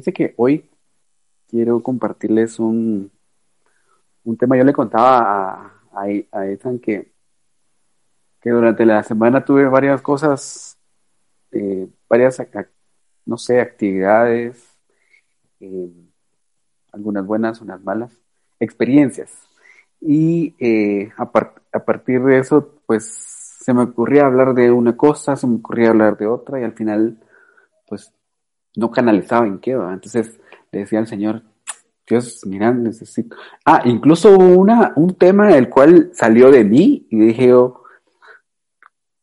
fíjense que hoy quiero compartirles un, un tema. Yo le contaba a, a, Ethan que, que durante la semana tuve varias cosas, eh, varias, no sé, actividades, eh, algunas buenas, unas malas, experiencias. Y eh, a, a partir de eso, pues se me ocurría hablar de una cosa, se me ocurría hablar de otra y al final, pues no canalizaba en qué, entonces le decía al Señor, Dios, mira, necesito. Ah, incluso hubo una, un tema del cual salió de mí y dije yo,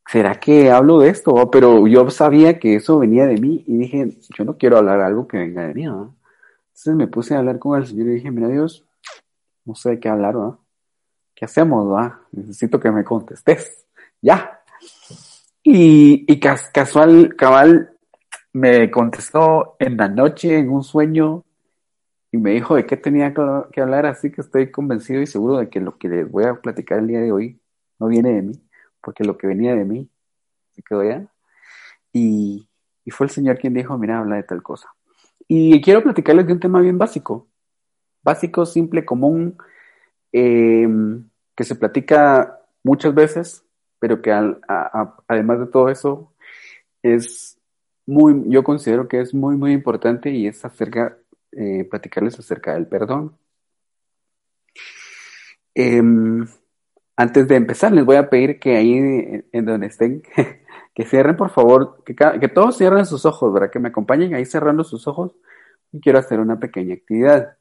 ¿será que hablo de esto? Pero yo sabía que eso venía de mí y dije, yo no quiero hablar algo que venga de mí, ¿no? Entonces me puse a hablar con el Señor y dije, mira Dios, no sé de qué hablar, ¿no? ¿Qué hacemos, va? Necesito que me contestes. Ya. Y, y casual, cabal, me contestó en la noche, en un sueño, y me dijo de qué tenía que hablar, así que estoy convencido y seguro de que lo que les voy a platicar el día de hoy no viene de mí, porque lo que venía de mí se quedó ya. Y, y fue el Señor quien dijo, mira, habla de tal cosa. Y quiero platicarles de un tema bien básico, básico, simple, común, eh, que se platica muchas veces, pero que además de todo eso es muy, yo considero que es muy, muy importante y es acerca, eh, platicarles acerca del perdón. Em, antes de empezar, les voy a pedir que ahí en donde estén, que cierren por favor, que, que todos cierren sus ojos, ¿verdad? Que me acompañen ahí cerrando sus ojos y quiero hacer una pequeña actividad.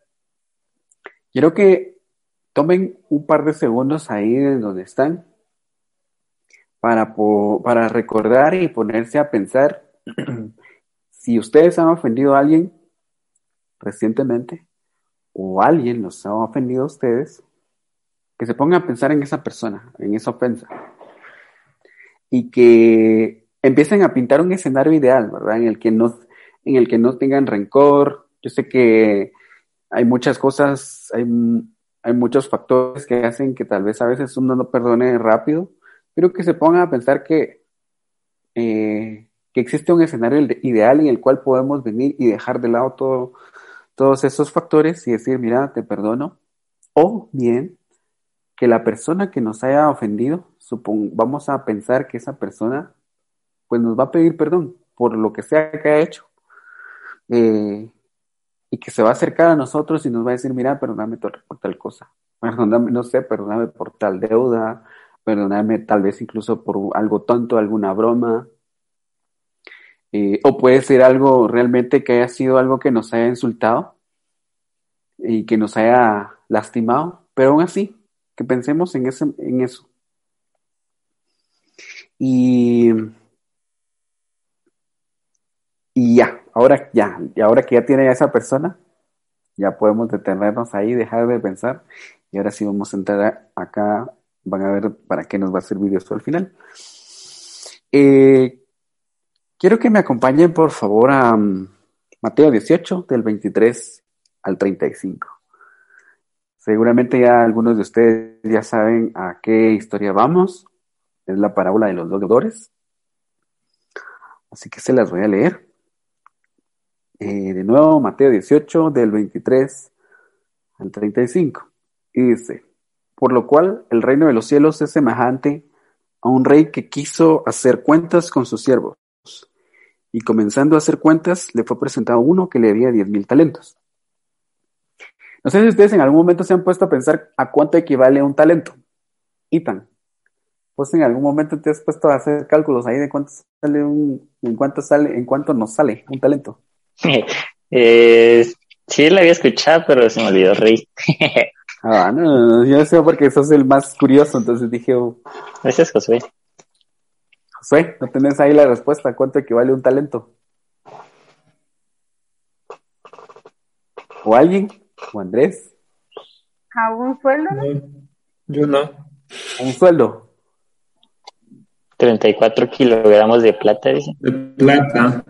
Quiero que tomen un par de segundos ahí de donde están para, para recordar y ponerse a pensar si ustedes han ofendido a alguien recientemente o alguien los ha ofendido a ustedes, que se pongan a pensar en esa persona, en esa ofensa. Y que empiecen a pintar un escenario ideal, ¿verdad? En el que no, en el que no tengan rencor. Yo sé que hay muchas cosas, hay, hay muchos factores que hacen que tal vez a veces uno no perdone rápido, pero que se pongan a pensar que, eh, que existe un escenario ideal en el cual podemos venir y dejar de lado todo, todos esos factores y decir, mira, te perdono. O bien, que la persona que nos haya ofendido, vamos a pensar que esa persona pues nos va a pedir perdón por lo que sea que haya hecho. Eh, y que se va a acercar a nosotros y nos va a decir, mira, perdóname por tal cosa, perdóname, no sé, perdóname por tal deuda, perdonarme tal vez incluso por algo tonto, alguna broma, eh, o puede ser algo realmente que haya sido algo que nos haya insultado y que nos haya lastimado, pero aún así, que pensemos en, ese, en eso. Y, y ya, ahora ya, y ahora que ya tiene a esa persona, ya podemos detenernos ahí, dejar de pensar, y ahora sí vamos a entrar acá van a ver para qué nos va a servir esto al final. Eh, quiero que me acompañen, por favor, a mm, Mateo 18, del 23 al 35. Seguramente ya algunos de ustedes ya saben a qué historia vamos. Es la parábola de los dos deudores. Así que se las voy a leer. Eh, de nuevo, Mateo 18, del 23 al 35. Y dice, por lo cual el reino de los cielos es semejante a un rey que quiso hacer cuentas con sus siervos. Y comenzando a hacer cuentas, le fue presentado uno que le debía diez mil talentos. No sé si ustedes en algún momento se han puesto a pensar a cuánto equivale un talento. Itan, pues en algún momento te has puesto a hacer cálculos ahí de cuánto sale un, en cuánto sale, en cuánto nos sale un talento. eh, sí, la había escuchado, pero se me olvidó rey. Ah, no, yo sé porque sos el más curioso, entonces dije. Oh, Gracias, Josué. Josué, ¿no tenés ahí la respuesta? ¿Cuánto equivale un talento? ¿O alguien? ¿O Andrés? ¿A un sueldo? yo no. ¿Un sueldo? 34 kilogramos de plata, dice. De plata.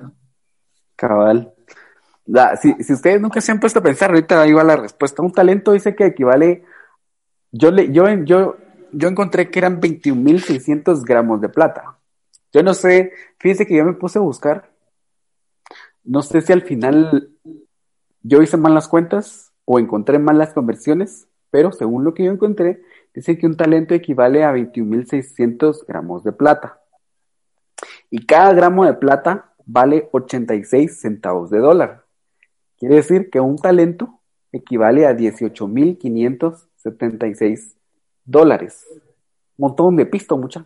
Cabal si, si, ustedes nunca se han puesto a pensar, ahorita ahí va la respuesta. Un talento dice que equivale. Yo, le, yo, yo, yo encontré que eran 21.600 gramos de plata. Yo no sé, fíjense que yo me puse a buscar. No sé si al final yo hice mal las cuentas o encontré mal las conversiones, pero según lo que yo encontré, dice que un talento equivale a 21.600 gramos de plata. Y cada gramo de plata vale 86 centavos de dólar. Quiere decir que un talento equivale a 18.576 dólares. Montón de pisto, mucha.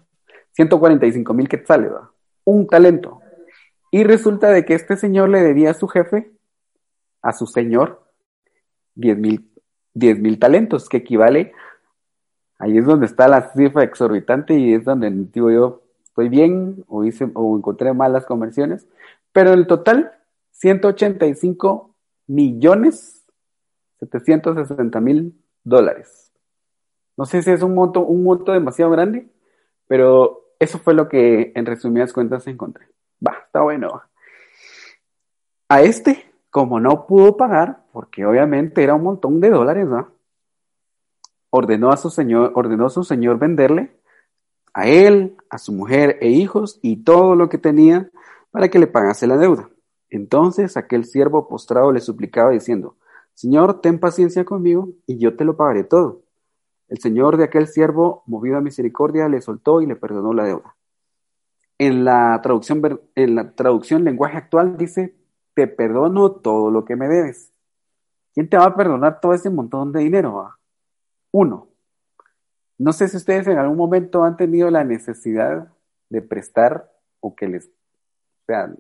145 mil quetzales, ¿verdad? Un talento. Y resulta de que este señor le debía a su jefe, a su señor, 10 mil talentos, que equivale, ahí es donde está la cifra exorbitante y es donde digo yo, estoy bien o, hice, o encontré malas conversiones, pero en el total, 185 millones 760 mil dólares. No sé si es un monto, un monto demasiado grande, pero eso fue lo que en resumidas cuentas encontré. Va, está bueno. A este, como no pudo pagar, porque obviamente era un montón de dólares. Ordenó a su señor, ordenó a su señor venderle a él, a su mujer e hijos y todo lo que tenía para que le pagase la deuda. Entonces aquel siervo postrado le suplicaba diciendo, Señor, ten paciencia conmigo y yo te lo pagaré todo. El señor de aquel siervo, movido a misericordia, le soltó y le perdonó la deuda. En la traducción, en la traducción lenguaje actual dice, te perdono todo lo que me debes. ¿Quién te va a perdonar todo ese montón de dinero? Uno. No sé si ustedes en algún momento han tenido la necesidad de prestar o que les, o sea,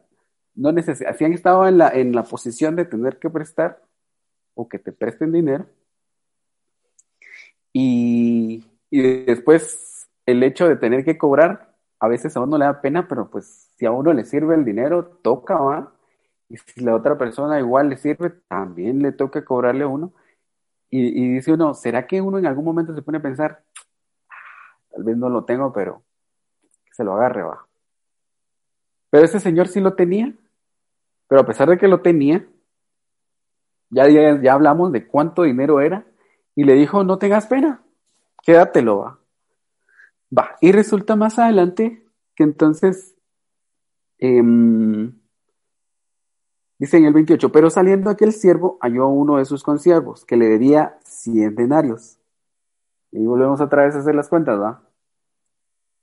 no necesitan, si han estado en la, en la posición de tener que prestar o que te presten dinero y, y después el hecho de tener que cobrar, a veces a uno le da pena, pero pues si a uno le sirve el dinero, toca, ¿va? Y si la otra persona igual le sirve, también le toca cobrarle a uno. Y, y dice uno, ¿será que uno en algún momento se pone a pensar, "Ah, tal vez no lo tengo, pero se lo agarre, va? Pero ese señor sí lo tenía, pero a pesar de que lo tenía, ya, ya, ya hablamos de cuánto dinero era, y le dijo, no tengas pena, quédatelo, va. Va, y resulta más adelante que entonces, em, dice en el 28, pero saliendo aquel siervo halló a uno de sus consiervos que le debía 100 denarios. Y volvemos otra vez a hacer las cuentas, ¿va?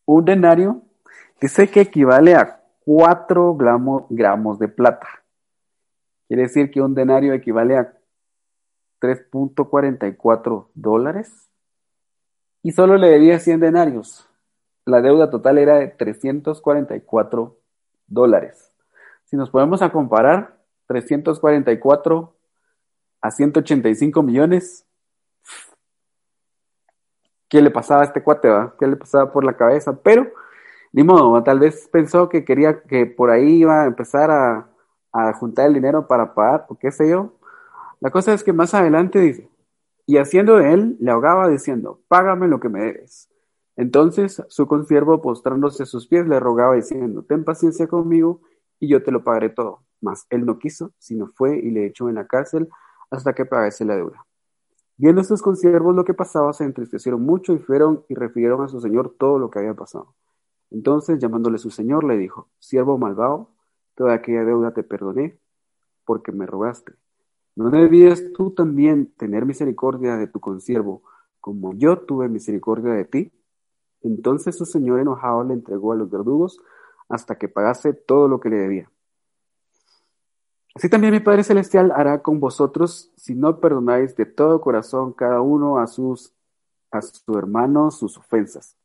Un denario dice que equivale a 4 gramos, gramos de plata. Quiere decir que un denario equivale a 3.44 dólares y solo le debía 100 denarios. La deuda total era de 344 dólares. Si nos ponemos a comparar 344 a 185 millones, ¿qué le pasaba a este cuate? ¿Qué le pasaba por la cabeza? Pero, ni modo, tal vez pensó que quería que por ahí iba a empezar a, a juntar el dinero para pagar, o qué sé yo, la cosa es que más adelante dice, y haciendo de él, le ahogaba diciendo, págame lo que me debes. Entonces su consiervo, postrándose a sus pies, le rogaba diciendo, ten paciencia conmigo y yo te lo pagaré todo. Mas él no quiso, sino fue y le echó en la cárcel hasta que pagase la deuda. Viendo sus consiervos lo que pasaba, se entristecieron mucho y fueron y refirieron a su señor todo lo que había pasado. Entonces, llamándole su señor, le dijo, siervo malvado, toda aquella deuda te perdoné porque me rogaste. ¿No debías tú también tener misericordia de tu consiervo, como yo tuve misericordia de ti? Entonces su señor enojado le entregó a los verdugos hasta que pagase todo lo que le debía. Así también mi Padre Celestial hará con vosotros si no perdonáis de todo corazón cada uno a sus a su hermano sus ofensas.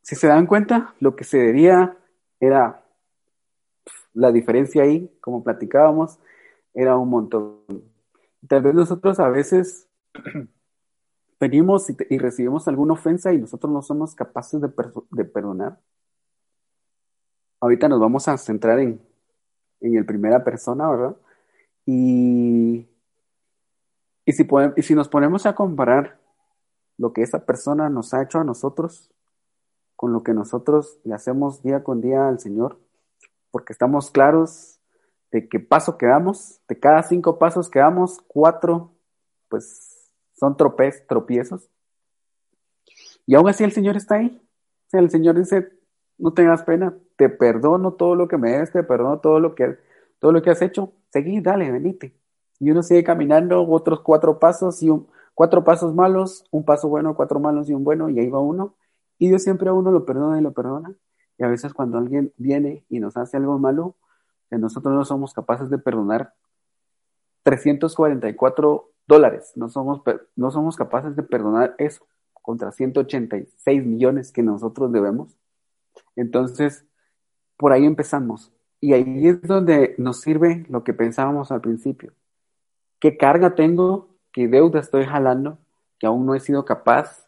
Si se dan cuenta, lo que se debía era la diferencia ahí, como platicábamos, era un montón. Tal vez nosotros a veces venimos y, recibimos alguna ofensa y nosotros no somos capaces de, de, perdonar. Ahorita nos vamos a centrar en, en el primera persona, ¿verdad? Y, y, si podemos, y si nos ponemos a comparar lo que esa persona nos ha hecho a nosotros con lo que nosotros le hacemos día con día al Señor, porque estamos claros de qué paso que damos, de cada cinco pasos que damos, cuatro, pues son tropez, tropiezos. Y aún así el Señor está ahí. O sea, el Señor dice, no tengas pena, te perdono todo lo que me des, te perdono todo lo que, todo lo que has hecho, seguí, dale, venite. Y uno sigue caminando otros cuatro pasos y cuatro pasos malos, un paso bueno, cuatro malos y un bueno, y ahí va uno. Y Dios siempre a uno lo perdona y lo perdona. Y a veces cuando alguien viene y nos hace algo malo, que nosotros no somos capaces de perdonar 344 dólares, no somos, no somos capaces de perdonar eso contra 186 millones que nosotros debemos. Entonces, por ahí empezamos. Y ahí es donde nos sirve lo que pensábamos al principio. ¿Qué carga tengo? ¿Qué deuda estoy jalando? Que aún no he sido capaz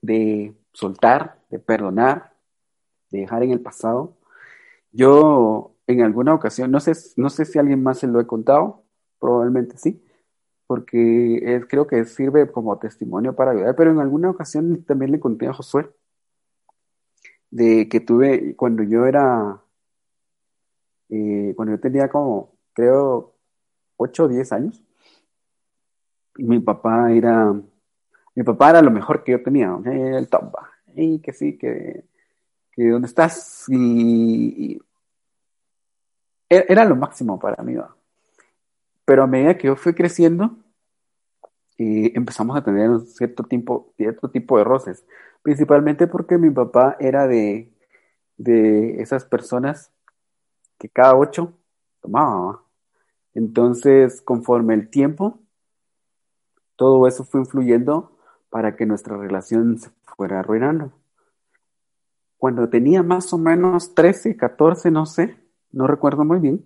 de soltar, de perdonar, de dejar en el pasado. Yo en alguna ocasión, no sé, no sé si alguien más se lo he contado, probablemente sí, porque creo que sirve como testimonio para ayudar, pero en alguna ocasión también le conté a Josué de que tuve cuando yo era, eh, cuando yo tenía como, creo, 8 o 10 años, mi papá era, mi papá era lo mejor que yo tenía, el top, y que sí, que, que dónde estás, y, era lo máximo para mí, pero a medida que yo fui creciendo, eh, empezamos a tener cierto tipo, cierto tipo de roces, principalmente porque mi papá era de, de esas personas que cada ocho tomaba. Entonces, conforme el tiempo, todo eso fue influyendo para que nuestra relación se fuera arruinando. Cuando tenía más o menos 13, 14, no sé, no recuerdo muy bien,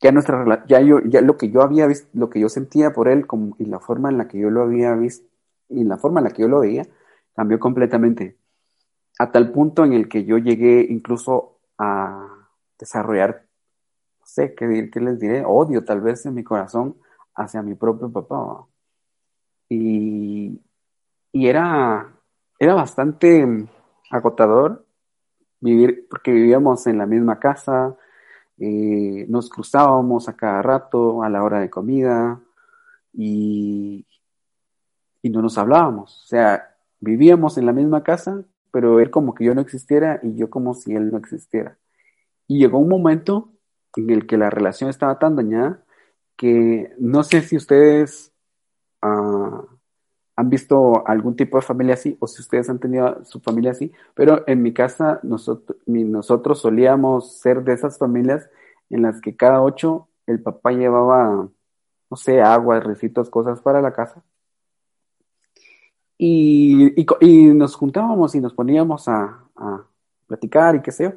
ya nuestra ya yo ya lo que yo había visto lo que yo sentía por él como, y la forma en la que yo lo había visto y la forma en la que yo lo veía cambió completamente. A tal punto en el que yo llegué incluso a desarrollar no sé qué, qué les diré odio tal vez en mi corazón hacia mi propio papá. Y, y era era bastante agotador vivir porque vivíamos en la misma casa eh, nos cruzábamos a cada rato a la hora de comida y, y no nos hablábamos. O sea, vivíamos en la misma casa, pero él como que yo no existiera y yo como si él no existiera. Y llegó un momento en el que la relación estaba tan dañada que no sé si ustedes uh, han visto algún tipo de familia así o si ustedes han tenido su familia así, pero en mi casa nosotros, nosotros solíamos ser de esas familias en las que cada ocho el papá llevaba, no sé, agua, recitos, cosas para la casa. Y, y, nos juntábamos y nos poníamos a, a platicar y qué sé yo.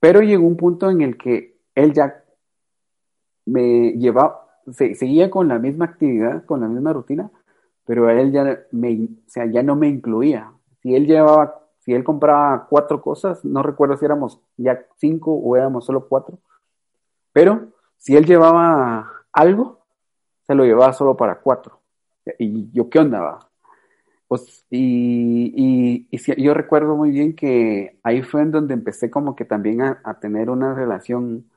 Pero llegó un punto en el que él ya me llevaba, seguía con la misma actividad, con la misma rutina, pero él ya, me, o sea, ya no me incluía. Si él llevaba, si él compraba cuatro cosas, no recuerdo si éramos ya cinco o éramos solo cuatro, pero si él llevaba algo, se lo llevaba solo para cuatro. ¿Y yo qué onda? Pues, y, y, yo recuerdo muy bien que ahí fue en donde empecé como que también a, a tener una relación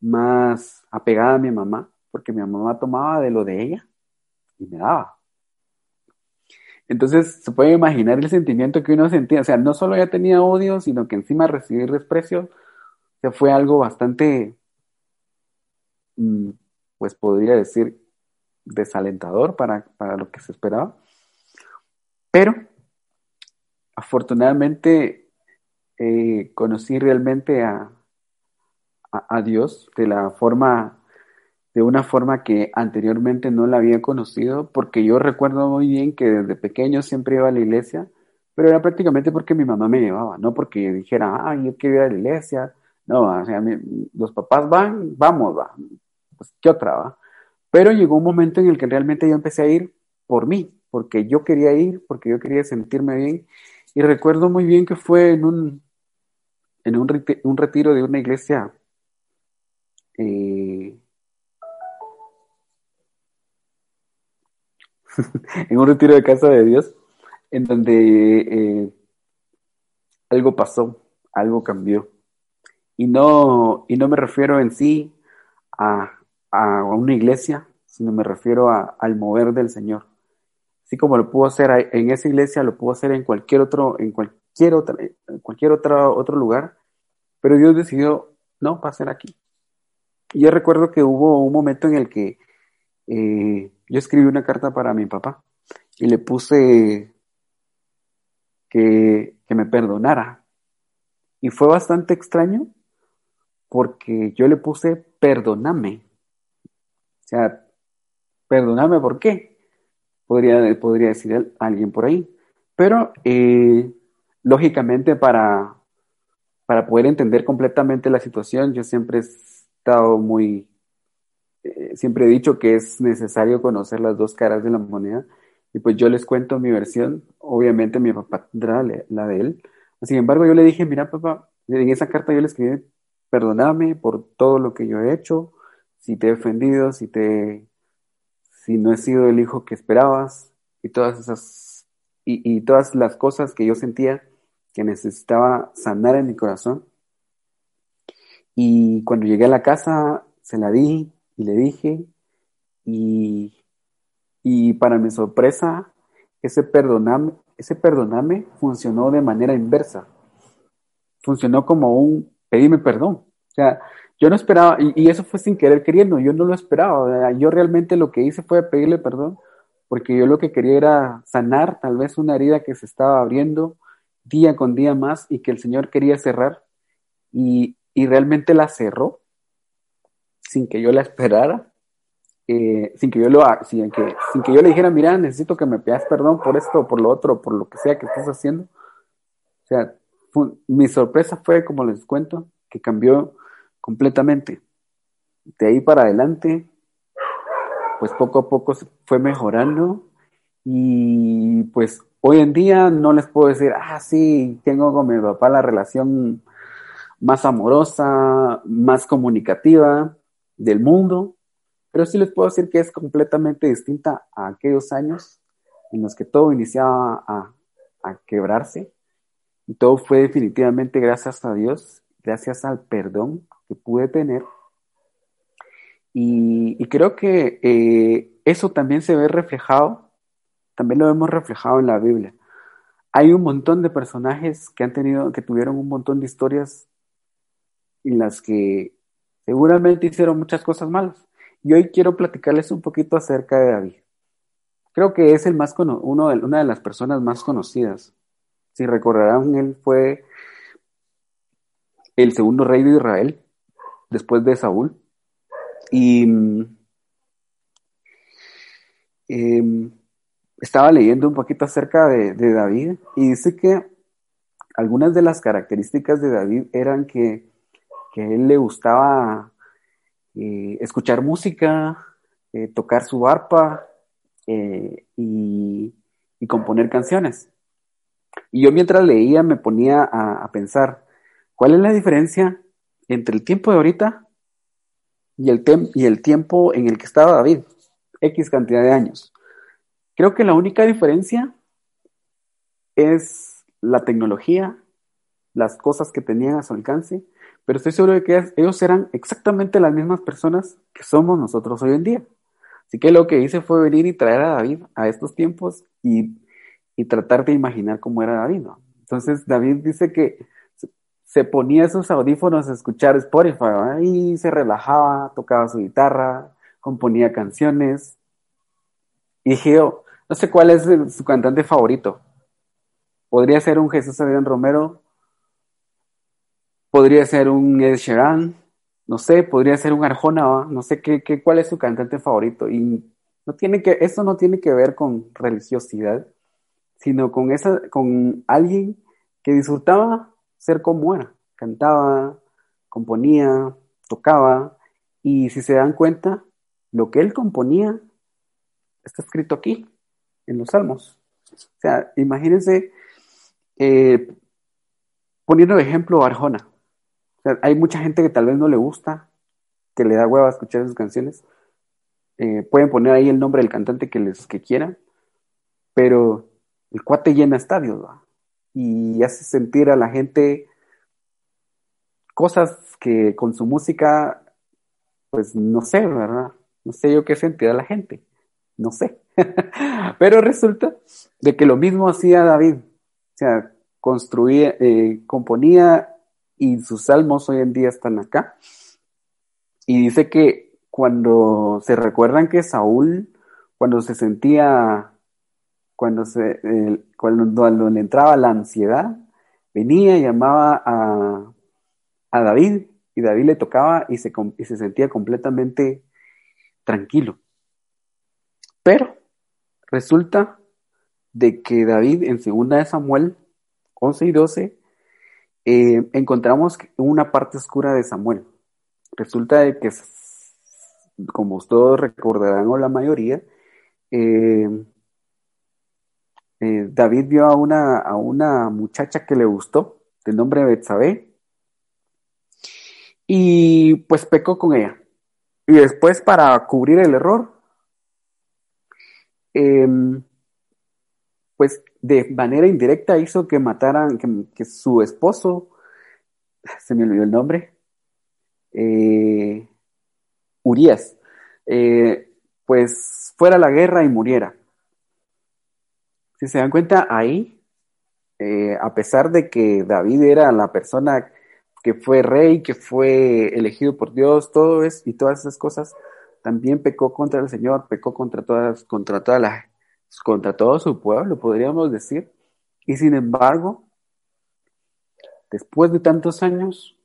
más apegada a mi mamá, porque mi mamá tomaba de lo de ella y me daba. Entonces se puede imaginar el sentimiento que uno sentía. O sea, no solo ya tenía odio, sino que encima recibir desprecio. O sea, fue algo bastante, mm, pues podría decir, desalentador para, para lo que se esperaba. Pero, afortunadamente, eh, conocí realmente a, a Dios de la forma de una forma que anteriormente no la había conocido, porque yo recuerdo muy bien que desde pequeño siempre iba a la iglesia, pero era prácticamente porque mi mamá me llevaba, no porque dijera, ah, yo quiero ir a la iglesia, no, o sea, los papás van, vamos, va, pues, ¿qué otra va? Pero llegó un momento en el que realmente yo empecé a ir por mí, porque yo quería ir, porque yo quería sentirme bien, y recuerdo muy bien que fue en un, en un, un retiro de una iglesia, eh, en un retiro de casa de Dios, en donde eh, algo pasó, algo cambió. Y no, y no me refiero en sí a, a una iglesia, sino me refiero al mover del Señor. Así como lo pudo hacer en esa iglesia, lo pudo hacer en cualquier otro, en cualquier otra, en cualquier otro, otro lugar. Pero Dios decidió no, va a ser aquí. Y yo recuerdo que hubo un momento en el que eh, yo escribí una carta para mi papá y le puse que, que me perdonara. Y fue bastante extraño porque yo le puse perdóname. O sea, perdóname por qué, podría, podría decir alguien por ahí. Pero, eh, lógicamente, para, para poder entender completamente la situación, yo siempre he estado muy, eh, siempre he dicho que es necesario conocer las dos caras de la moneda. Y pues yo les cuento mi versión, obviamente mi papá tendrá la de él. Sin embargo, yo le dije, mira papá, en esa carta yo le escribí, perdóname por todo lo que yo he hecho, si te he ofendido, si te, si no he sido el hijo que esperabas, y todas esas, y, y todas las cosas que yo sentía que necesitaba sanar en mi corazón. Y cuando llegué a la casa, se la di y le dije, y, y para mi sorpresa, ese perdoname, ese perdoname funcionó de manera inversa. Funcionó como un pedime perdón. O sea, yo no esperaba, y, eso fue sin querer queriendo, yo no lo esperaba. Yo realmente lo que hice fue pedirle perdón, porque yo lo que quería era sanar tal vez una herida que se estaba abriendo día con día más y que el Señor quería cerrar, y, y realmente la cerró sin que yo la esperara. Eh, sin que yo lo sin que, yo le dijera, mira, necesito que me pidas perdón por esto, por lo otro, por lo que sea que estés haciendo. O sea, mi sorpresa fue, como les cuento, que cambió completamente. De ahí para adelante, pues poco a poco fue mejorando y pues hoy en día no les puedo decir, ah, sí, tengo con mi papá la relación más amorosa, más comunicativa del mundo, pero sí les puedo decir que es completamente distinta a aquellos años en los que todo iniciaba a, a quebrarse y todo fue definitivamente gracias a Dios, gracias al perdón que pude tener. Y, creo que eh, eso también se ve reflejado, también lo hemos reflejado en la Biblia. Hay un montón de personajes que han tenido, que tuvieron un montón de historias en las que seguramente hicieron muchas cosas malas. Y hoy quiero platicarles un poquito acerca de David. Creo que es el más uno de, una de las personas más conocidas si recordarán, él fue el segundo rey de Israel después de Saúl. Y em, estaba leyendo un poquito acerca de, David y dice que algunas de las características de David eran que, a él le gustaba eh, escuchar música, eh, tocar su arpa eh, y, componer canciones. Y yo mientras leía me ponía a, pensar, ¿cuál es la diferencia entre el tiempo de ahorita y el, y el tiempo en el que estaba David? X cantidad de años. Creo que la única diferencia es la tecnología, las cosas que tenían a su alcance, pero estoy seguro de que ellos eran exactamente las mismas personas que somos nosotros hoy en día. Así que lo que hice fue venir y traer a David a estos tiempos y y tratar de imaginar cómo era David, ¿no? Entonces David dice que se ponía esos audífonos a escuchar Spotify y se relajaba, tocaba su guitarra, componía canciones. Y dije yo, no sé cuál es su cantante favorito. Podría ser un Jesús Adrián Romero, podría ser un Ed Sheeran, no sé, podría ser un Arjona, no sé qué, qué, cuál es su cantante favorito. Y no tiene que, eso no tiene que ver con religiosidad, sino con, esa, con alguien que disfrutaba ser como era. Cantaba, componía, tocaba, y si se dan cuenta, lo que él componía está escrito aquí, en los salmos. O sea, imagínense, eh, poniendo de ejemplo Arjona. Hay mucha gente que tal vez no le gusta, que le da hueva escuchar sus canciones. Eh, pueden poner ahí el nombre del cantante que les que quieran, pero el cuate llena estadios y hace sentir a la gente cosas que con su música, pues no sé, ¿verdad? No sé yo qué sentirá la gente, no sé. Pero resulta de que lo mismo hacía David, o sea, construía, eh, componía y sus salmos hoy en día están acá. Y dice que cuando se recuerdan que Saúl, cuando se sentía, cuando, se, cuando, le entraba la ansiedad, venía y llamaba a, a David y David le tocaba y se, y se sentía completamente tranquilo. Pero resulta de que David en segunda de Samuel 11 y 12 eh, encontramos una parte oscura de Samuel. Resulta de que, como todos recordarán o la mayoría, eh, eh, David vio a una, a una muchacha que le gustó, de nombre Betsabé, y pues pecó con ella. Y después, para cubrir el error, em, pues de manera indirecta hizo que mataran, que, su esposo, se me olvidó el nombre, eh, Urias, eh, pues fuera a la guerra y muriera. Si se dan cuenta, ahí, eh, a pesar de que David era la persona que fue rey, que fue elegido por Dios, todo eso y todas esas cosas, también pecó contra el Señor, pecó contra todas, contra toda la, contra todo su pueblo, podríamos decir. Y sin embargo, después de tantos años,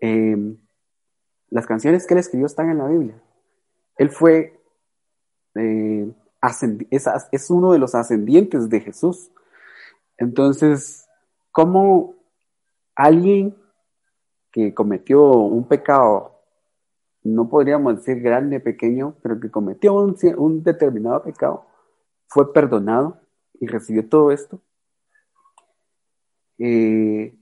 em, las canciones que él escribió están en la Biblia. Él fue, eh, es, es, uno de los ascendientes de Jesús. Entonces, ¿cómo alguien que cometió un pecado no podríamos decir grande, pequeño, pero que cometió un, determinado pecado, fue perdonado y recibió todo esto. Eh,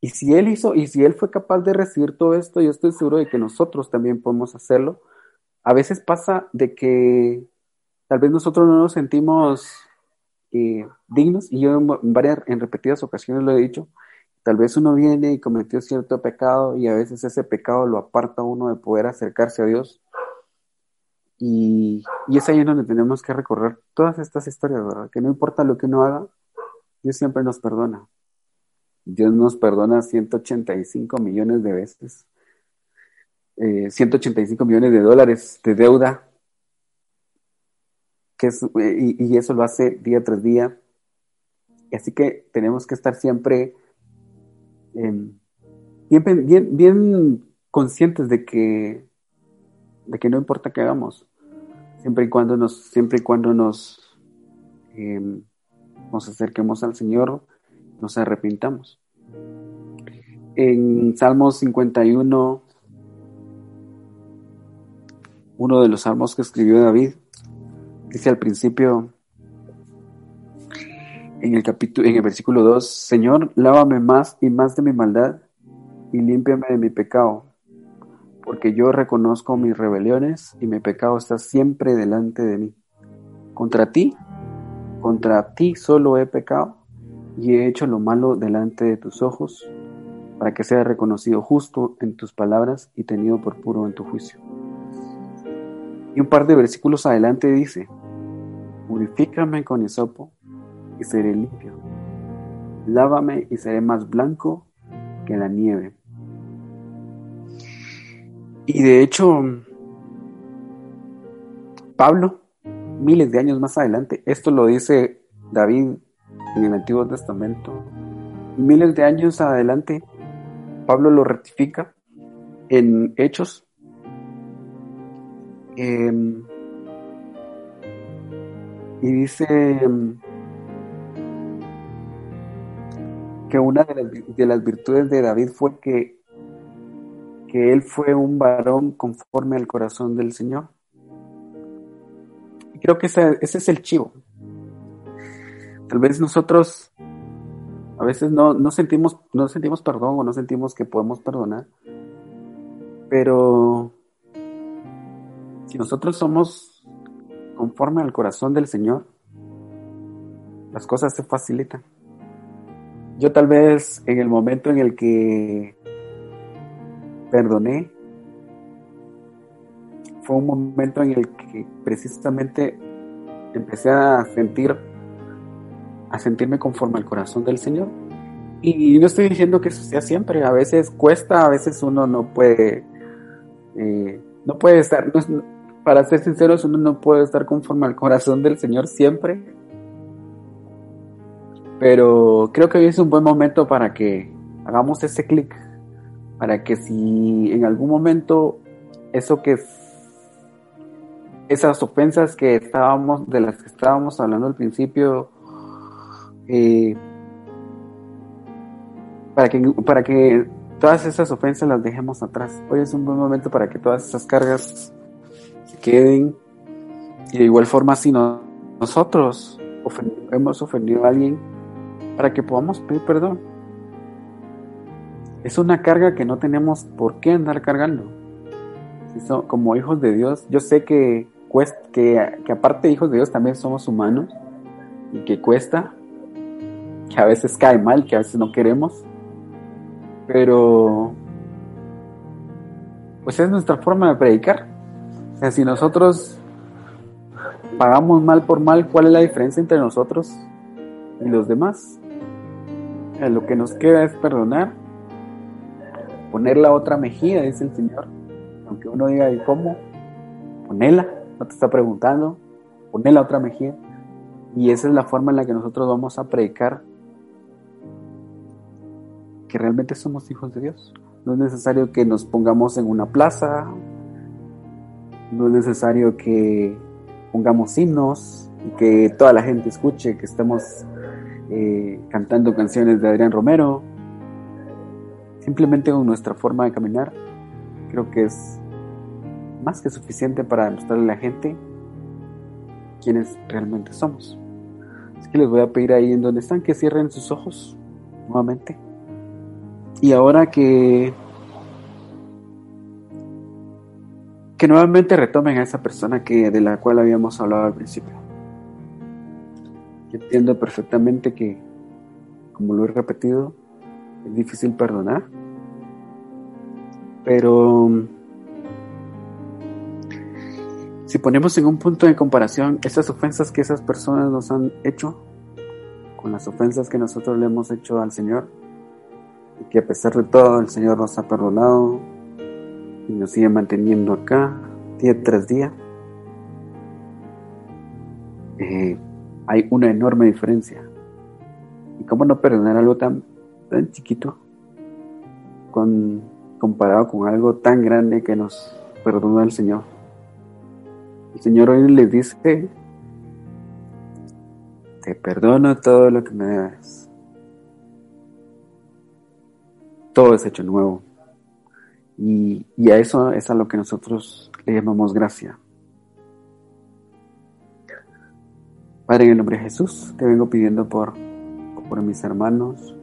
y si él hizo, y si él fue capaz de recibir todo esto, yo estoy seguro de que nosotros también podemos hacerlo. A veces pasa de que tal vez nosotros no nos sentimos eh, dignos, y yo en, varias, en repetidas ocasiones lo he dicho, Tal vez uno viene y cometió cierto pecado y a veces ese pecado lo aparta uno de poder acercarse a Dios. Y, es ahí donde tenemos que recorrer todas estas historias, ¿verdad? Que no importa lo que uno haga, Dios siempre nos perdona. Dios nos perdona 185 millones de veces. 185 eh, millones de dólares de deuda. Que y, y, eso lo hace día tras día. Así que tenemos que estar siempre Em, bien, conscientes de que, de que no importa qué hagamos, siempre y cuando nos, siempre y cuando nos, em, nos acerquemos al Señor, nos arrepintamos. En Salmos 51, uno de los salmos que escribió David, dice al principio, en el capítulo, en el versículo 2, Señor, lávame más y más de mi maldad y límpiame de mi pecado, porque yo reconozco mis rebeliones y mi pecado está siempre delante de mí. Contra ti, contra ti solo he pecado y he hecho lo malo delante de tus ojos, para que sea reconocido justo en tus palabras y tenido por puro en tu juicio. Y un par de versículos adelante dice, purifícame con hisopo y seré limpio. Lávame y seré más blanco que la nieve. Y de hecho, Pablo, miles de años más adelante, esto lo dice David en el Antiguo Testamento, miles de años adelante, Pablo lo rectifica en Hechos. Em, y dice que una de las, virtudes de David fue que, que él fue un varón conforme al corazón del Señor. Y creo que ese, es el chivo. Tal vez nosotros a veces no, no, sentimos, no sentimos perdón o no sentimos que podemos perdonar, pero si nosotros somos conforme al corazón del Señor, las cosas se facilitan. Yo tal vez en el momento en el que perdoné, fue un momento en el que precisamente empecé a sentir, a sentirme conforme al corazón del Señor. Y no estoy diciendo que eso sea siempre, a veces cuesta, a veces uno no puede, eh, no puede estar, para ser sinceros, uno no puede estar conforme al corazón del Señor siempre. Pero creo que hoy es un buen momento para que hagamos ese clic, para que si en algún momento eso que es- esas ofensas que estábamos, de las que estábamos hablando al principio, eh, para que, para que todas esas ofensas las dejemos atrás. Hoy es un buen momento para que todas esas cargas se queden. Y de igual forma, si no- nosotros hemos ofendido a alguien, para que podamos pedir perdón. Es una carga que no tenemos por qué andar cargando. Si so- como hijos de Dios, yo sé que, cuesta, que, que aparte de hijos de Dios también somos humanos y que cuesta, que a veces cae mal, que a veces no queremos, pero pues es nuestra forma de predicar. O sea, si nosotros pagamos mal por mal, ¿cuál es la diferencia entre nosotros y los demás? Lo que nos queda es perdonar, poner la otra mejilla, dice el Señor. Aunque uno diga, ¿y cómo? Ponela, no te está preguntando, poner la otra mejilla. Y esa es la forma en la que nosotros vamos a predicar que realmente somos hijos de Dios. No es necesario que nos pongamos en una plaza, no es necesario que pongamos himnos y que toda la gente escuche que estemos eh, cantando canciones de Adrián Romero. Simplemente con nuestra forma de caminar, creo que es más que suficiente para demostrarle a la gente quiénes realmente somos. Así que les voy a pedir ahí en donde están que cierren sus ojos nuevamente. Y ahora que que nuevamente retomen a esa persona que de la cual habíamos hablado al principio. Yo entiendo perfectamente que, como lo he repetido, es difícil perdonar, pero si ponemos en un punto de comparación esas ofensas que esas personas nos han hecho con las ofensas que nosotros le hemos hecho al Señor, y que a pesar de todo el Señor nos ha perdonado y nos sigue manteniendo acá día tras día, eh, hay una enorme diferencia. ¿Y cómo no perdonar algo tan, tan chiquito con, comparado con algo tan grande que nos perdonó el Señor? El Señor hoy les dice, te perdono todo lo que me debes. Todo es hecho nuevo. Y a eso es a lo que nosotros le llamamos gracia. Padre, en el nombre de Jesús, te vengo pidiendo por, por mis hermanos.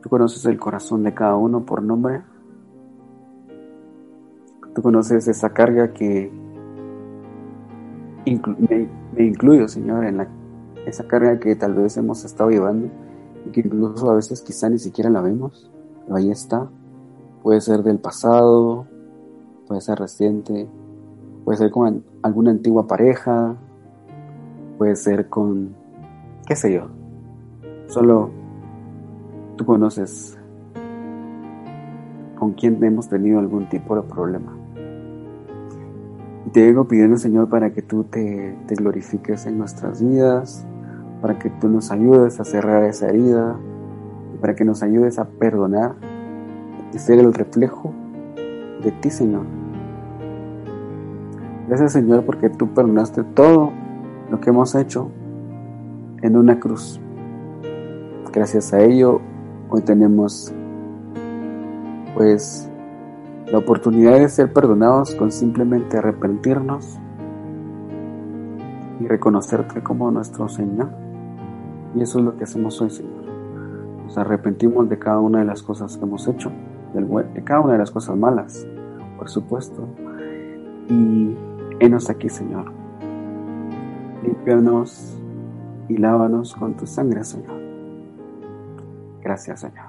Tú conoces el corazón de cada uno por nombre. Tú conoces esa carga que me, incluyo, Señor, en la, esa carga que tal vez hemos estado llevando y que incluso a veces quizá ni siquiera la vemos, pero ahí está. Puede ser del pasado, puede ser reciente, puede ser con alguna antigua pareja, puede ser con, qué sé yo, solo tú conoces con quién hemos tenido algún tipo de problema. Y te vengo pidiendo, Señor, para que tú te, te glorifiques en nuestras vidas, para que tú nos ayudes a cerrar esa herida, para que nos ayudes a perdonar y ser el reflejo de ti, Señor. Gracias, Señor, porque tú perdonaste todo lo que hemos hecho en una cruz. Gracias a ello, hoy tenemos pues la oportunidad de ser perdonados con simplemente arrepentirnos y reconocerte como nuestro Señor. Y eso es lo que hacemos hoy, Señor. Nos arrepentimos de cada una de las cosas que hemos hecho, de cada una de las cosas malas, por supuesto. Y henos aquí, Señor. Límpianos y lávanos con tu sangre, Señor. Gracias, Señor.